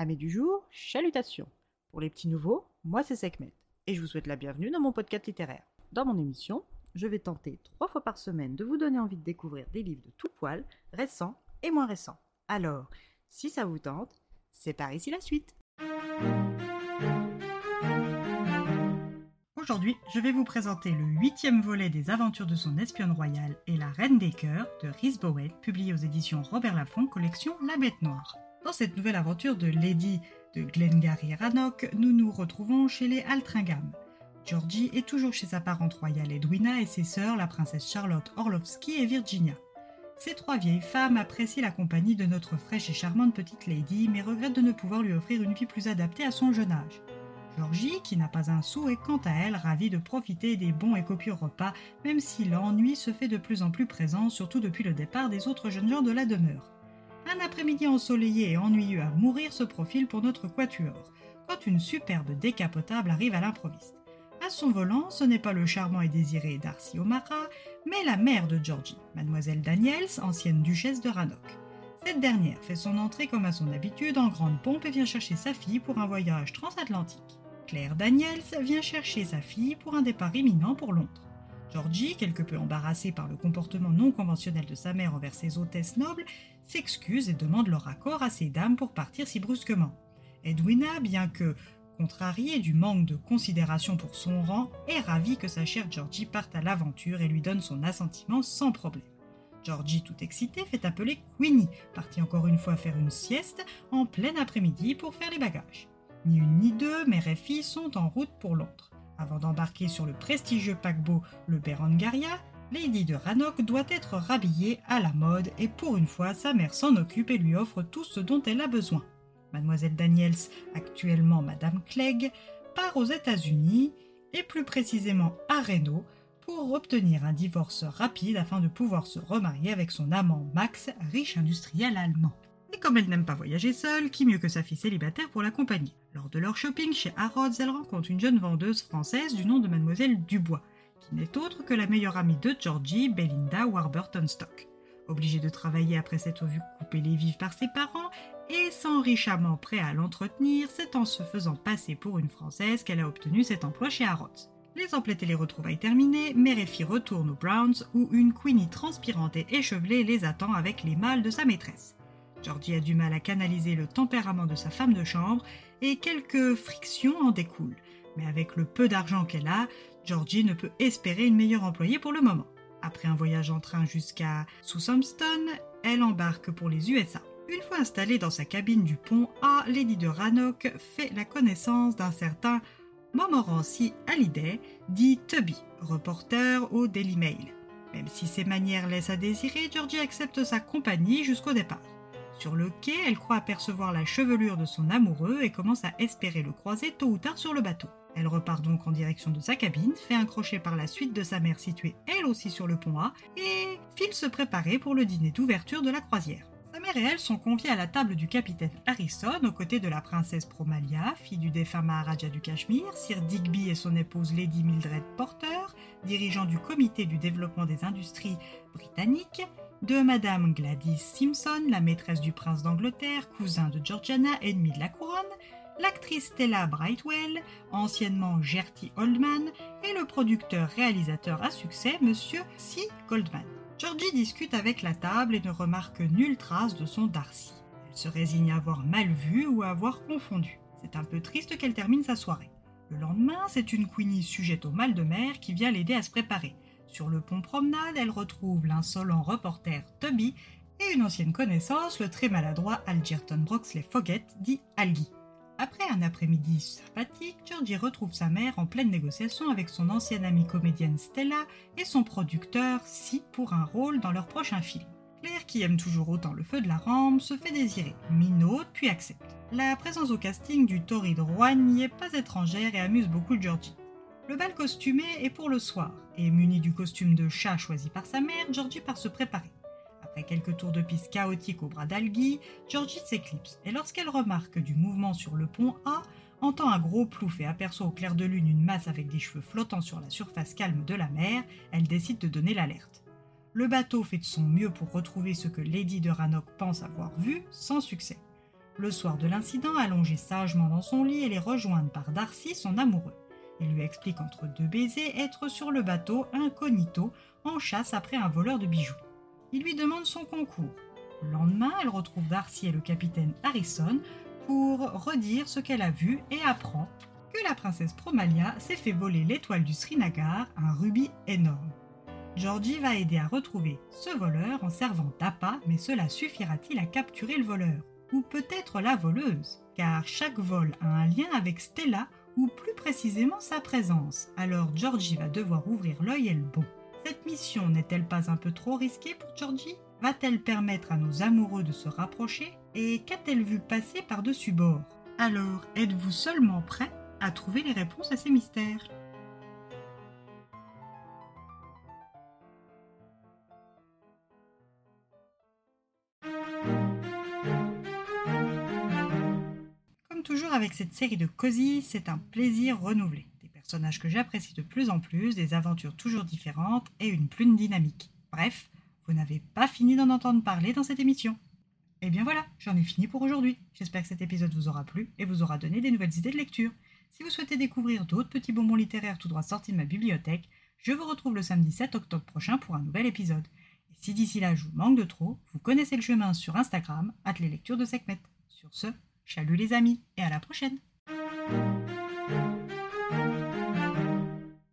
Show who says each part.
Speaker 1: Amis du jour, chalutations. Pour les petits nouveaux, moi c'est Sekhmet et je vous souhaite la bienvenue dans mon podcast littéraire. Dans mon émission, je vais tenter trois fois par semaine de vous donner envie de découvrir des livres de tout poil, récents et moins récents. Alors, si ça vous tente, c'est par ici la suite. Aujourd'hui, je vais vous présenter le huitième volet des aventures de son espionne royale et la reine des cœurs de Rhys Bowen, publié aux éditions Robert Laffont, collection La Bête Noire. Dans cette nouvelle aventure de Lady de Glengarry Rannoch, nous nous retrouvons chez les Altringham. Georgie est toujours chez sa parente royale Edwina et ses sœurs, la princesse Charlotte Orlovsky et Virginia. Ces trois vieilles femmes apprécient la compagnie de notre fraîche et charmante petite lady, mais regrettent de ne pouvoir lui offrir une vie plus adaptée à son jeune âge. Georgie, qui n'a pas un sou, est quant à elle ravie de profiter des bons et copieux repas, même si l'ennui se fait de plus en plus présent, surtout depuis le départ des autres jeunes gens de la demeure. Un après-midi ensoleillé et ennuyeux à mourir se profile pour notre quatuor, quand une superbe décapotable arrive à l'improviste. À son volant, ce n'est pas le charmant et désiré Darcy O'Mara, mais la mère de Georgie, mademoiselle Daniels, ancienne duchesse de Rannoch. Cette dernière fait son entrée comme à son habitude en grande pompe et vient chercher sa fille pour un voyage transatlantique. Claire Daniels vient chercher sa fille pour un départ imminent pour Londres. Georgie, quelque peu embarrassée par le comportement non conventionnel de sa mère envers ses hôtesses nobles, s'excuse et demande leur accord à ces dames pour partir si brusquement. Edwina, bien que contrariée du manque de considération pour son rang, est ravie que sa chère Georgie parte à l'aventure et lui donne son assentiment sans problème. Georgie, tout excitée, fait appeler Queenie, partie encore une fois faire une sieste en plein après-midi pour faire les bagages. Ni une ni deux, mère et fille sont en route pour Londres. Avant d'embarquer sur le prestigieux paquebot le Berengaria, Lady de Rannoch doit être rhabillée à la mode et pour une fois sa mère s'en occupe et lui offre tout ce dont elle a besoin. Mademoiselle Daniels, actuellement Madame Clegg, part aux États-Unis et plus précisément à Reno pour obtenir un divorce rapide afin de pouvoir se remarier avec son amant Max, riche industriel allemand. Et comme elle n'aime pas voyager seule, qui mieux que sa fille célibataire pour l'accompagner? Lors de leur shopping chez Harrods, elle rencontre une jeune vendeuse française du nom de Mademoiselle Dubois, qui n'est autre que la meilleure amie de Georgie, Belinda Warburton Stock. Obligée de travailler après s'être vue couper les vives par ses parents, et sans richement prêt à l'entretenir, c'est en se faisant passer pour une Française qu'elle a obtenu cet emploi chez Harrods. Les emplettes et les retrouvailles terminées, mère et fille retournent aux Browns où une Queenie transpirante et échevelée les attend avec les mâles de sa maîtresse. Georgie a du mal à canaliser le tempérament de sa femme de chambre et quelques frictions en découlent. Mais avec le peu d'argent qu'elle a, Georgie ne peut espérer une meilleure employée pour le moment. Après un voyage en train jusqu'à Southampton, elle embarque pour les USA. Une fois installée dans sa cabine du pont A, Lady de Rannoch fait la connaissance d'un certain Montmorency Hallyday, dit Tubby, reporter au Daily Mail. Même si ses manières laissent à désirer, Georgie accepte sa compagnie jusqu'au départ. Sur le quai, elle croit apercevoir la chevelure de son amoureux et commence à espérer le croiser tôt ou tard sur le bateau. Elle repart donc en direction de sa cabine, fait un crochet par la suite de sa mère située elle aussi sur le pont A, et file se préparer pour le dîner d'ouverture de la croisière. Sa mère et elle sont conviées à la table du capitaine Harrison aux côtés de la princesse Promalia, fille du défunt Maharaja du Cachemire, Sir Digby et son épouse Lady Mildred Porter, dirigeant du comité du développement des industries britanniques, de Madame Gladys Simpson, la maîtresse du prince d'Angleterre, cousin de Georgiana, ennemi de la couronne, l'actrice Stella Brightwell, anciennement Gertie Oldman, et le producteur-réalisateur à succès, Monsieur C. Goldman. Georgie discute avec la table et ne remarque nulle trace de son Darcy. Elle se résigne à avoir mal vu ou à avoir confondu. C'est un peu triste qu'elle termine sa soirée. Le lendemain, c'est une Queenie sujette au mal de mer qui vient l'aider à se préparer. Sur le pont promenade, elle retrouve l'insolent reporter Toby et une ancienne connaissance, le très maladroit Algerton Broxley Foggett, dit Algie. Après un après-midi sympathique, Georgie retrouve sa mère en pleine négociation avec son ancienne amie comédienne Stella et son producteur Si pour un rôle dans leur prochain film. Claire, qui aime toujours autant le feu de la rampe, se fait désirer, minaute puis accepte. La présence au casting du torride Juan n'y est pas étrangère et amuse beaucoup Georgie. Le bal costumé est pour le soir, et muni du costume de chat choisi par sa mère, Georgie part se préparer. Après quelques tours de piste chaotiques au bras d'Algi, Georgie s'éclipse, et lorsqu'elle remarque du mouvement sur le pont A, entend un gros plouf et aperçoit au clair de lune une masse avec des cheveux flottant sur la surface calme de la mer, elle décide de donner l'alerte. Le bateau fait de son mieux pour retrouver ce que Lady de Rannoch pense avoir vu, sans succès. Le soir de l'incident, allongé sagement dans son lit, elle est rejointe par Darcy, son amoureux. Il lui explique entre deux baisers être sur le bateau incognito en chasse après un voleur de bijoux. Il lui demande son concours. Le lendemain, elle retrouve Darcy et le capitaine Harrison pour redire ce qu'elle a vu et apprend que la princesse Promalia s'est fait voler l'étoile du Srinagar, un rubis énorme. Georgie va aider à retrouver ce voleur en servant d'appât, mais cela suffira-t-il à capturer le voleur? Ou peut-être la voleuse? Car chaque vol a un lien avec Stella, ou plus précisément sa présence. Alors Georgie va devoir ouvrir l'œil et le bon. Cette mission n'est-elle pas un peu trop risquée pour Georgie? Va-t-elle permettre à nos amoureux de se rapprocher? Et qu'a-t-elle vu passer par-dessus bord? Alors, êtes-vous seulement prêt à trouver les réponses à ces mystères? Avec cette série de Cozy, c'est un plaisir renouvelé. Des personnages que j'apprécie de plus en plus, des aventures toujours différentes et une plume dynamique. Bref, vous n'avez pas fini d'en entendre parler dans cette émission. Et eh bien voilà, j'en ai fini pour aujourd'hui. J'espère que cet épisode vous aura plu et vous aura donné des nouvelles idées de lecture. Si vous souhaitez découvrir d'autres petits bonbons littéraires tout droit sortis de ma bibliothèque, je vous retrouve le samedi 7 octobre prochain pour un nouvel épisode. Et si d'ici là je vous manque de trop, vous connaissez le chemin sur Instagram, at les lectures de Sekhmet. Sur ce, chalut les amis et à la prochaine